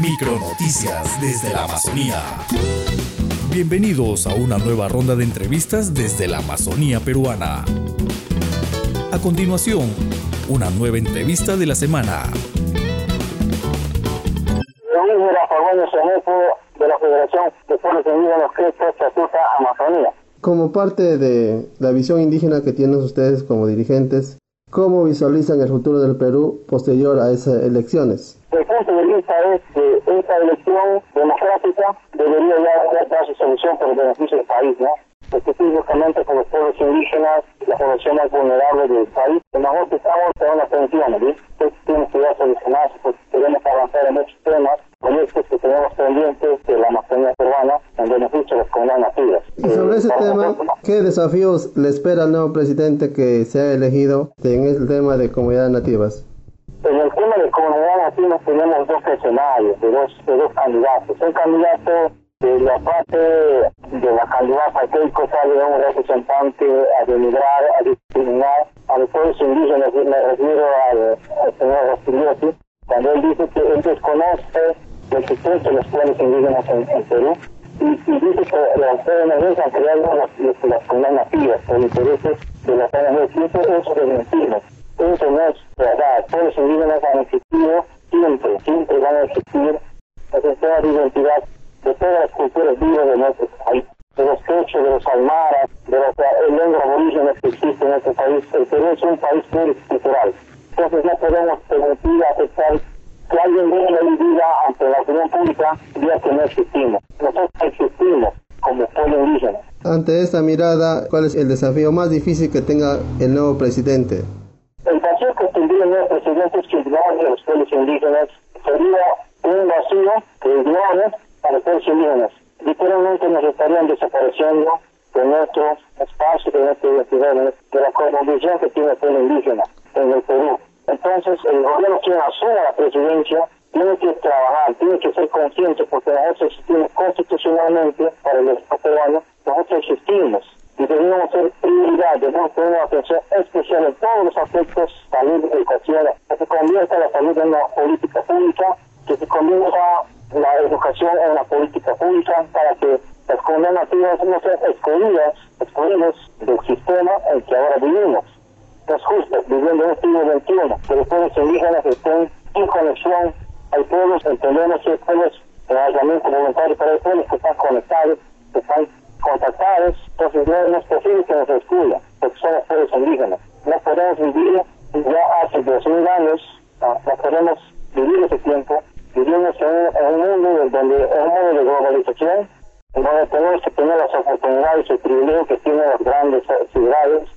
Micronoticias desde la Amazonía. Bienvenidos a una nueva ronda de entrevistas desde la Amazonía peruana. A continuación, una nueva entrevista de la semana. de la Federación de Pueblos Indígenas Chatuta, Amazonía. Como parte de la visión indígena que tienen ustedes como dirigentes, ¿cómo visualizan el futuro del Perú posterior a esas elecciones? El punto de vista es que esta elección democrática debería ya dar su solución por el beneficio del país, ¿no? específicamente con los pueblos indígenas, la población más vulnerable del país. Nosotros estamos en una pensión, ¿sí? Esto tiene que ya solucionarse, porque queremos avanzar en muchos temas, pendientes de la Amazonía peruana en beneficio de las comunidades nativas. Y sobre ese tema, ¿qué desafíos le espera al nuevo presidente que se ha elegido en el tema de comunidades nativas? En el tema de comunidades nativas tenemos dos escenarios, de dos, de dos candidatos. Un candidato de la parte de la candidata Keiko sale un representante a denigrar, a discriminar a los pueblos indígenas, me refiero al, señor Rostiliotti, cuando él dice que él desconoce de los pueblos indígenas en, Perú y, y, dice que las PNG han creado las, las comunidades nativas por intereses de las PNG y eso, eso es mentira. Eso no es verdad. Los pueblos indígenas han existido siempre, siempre van a existir. Entonces, toda la identidad de todas las culturas vivas de nuestro país, de los quechos, de los almaras, de los lenguas aborígenes que existen en nuestro país. El Perú es un país pluricultural. Entonces no podemos permitir aceptar que alguien venga y diga ante la opinión pública ya que no existimos. Nosotros existimos como pueblo indígena. Ante esta mirada, ¿cuál es el desafío más difícil que tenga el nuevo presidente? El vacío que tendría el nuevo presidente es que ignore los pueblos indígenas sería un vacío que ignore a los pueblos indígenas. Literalmente nos estarían desapareciendo de nuestro espacio, de nuestra identidad, de la condición que tiene el pueblo indígena en el Perú. Entonces, el gobierno que asume la presidencia tiene que trabajar, tiene que ser consciente, porque nosotros existimos constitucionalmente para el Estado peruano, nosotros existimos y debemos ser prioridad, debemos tener una atención especial en todos los aspectos, salud, educación, que se convierta la salud en una política pública, que se convierta la educación en una política pública para que las comunidades no sean excluidas, excluidas del sistema en que ahora vivimos. Es justo, viviendo en el siglo XXI, que los pueblos indígenas estén en conexión. Hay pueblos, entendemos que hay pueblos en aislamiento voluntario, pero hay pueblos que están conectados, que están contactados, entonces no, es posible que nos excluya, porque somos pueblos indígenas. No podemos vivir ya hace dos mil años, no, podemos vivir ese tiempo vivimos en, un mundo donde es un mundo de globalización, donde tenemos que tener las oportunidades y el privilegio que tienen las grandes ciudades,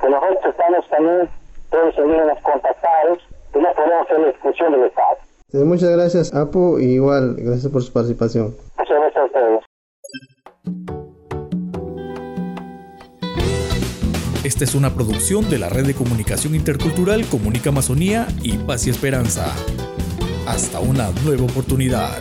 que nosotros estamos también todos indígenas contactados y no podemos hacer la exclusión del Estado. muchas gracias, Apu, y igual, gracias por su participación. Muchas gracias a ustedes. Esta es una producción de la Red de Comunicación Intercultural Comunica Amazonía y Paz y Esperanza. Hasta una nueva oportunidad.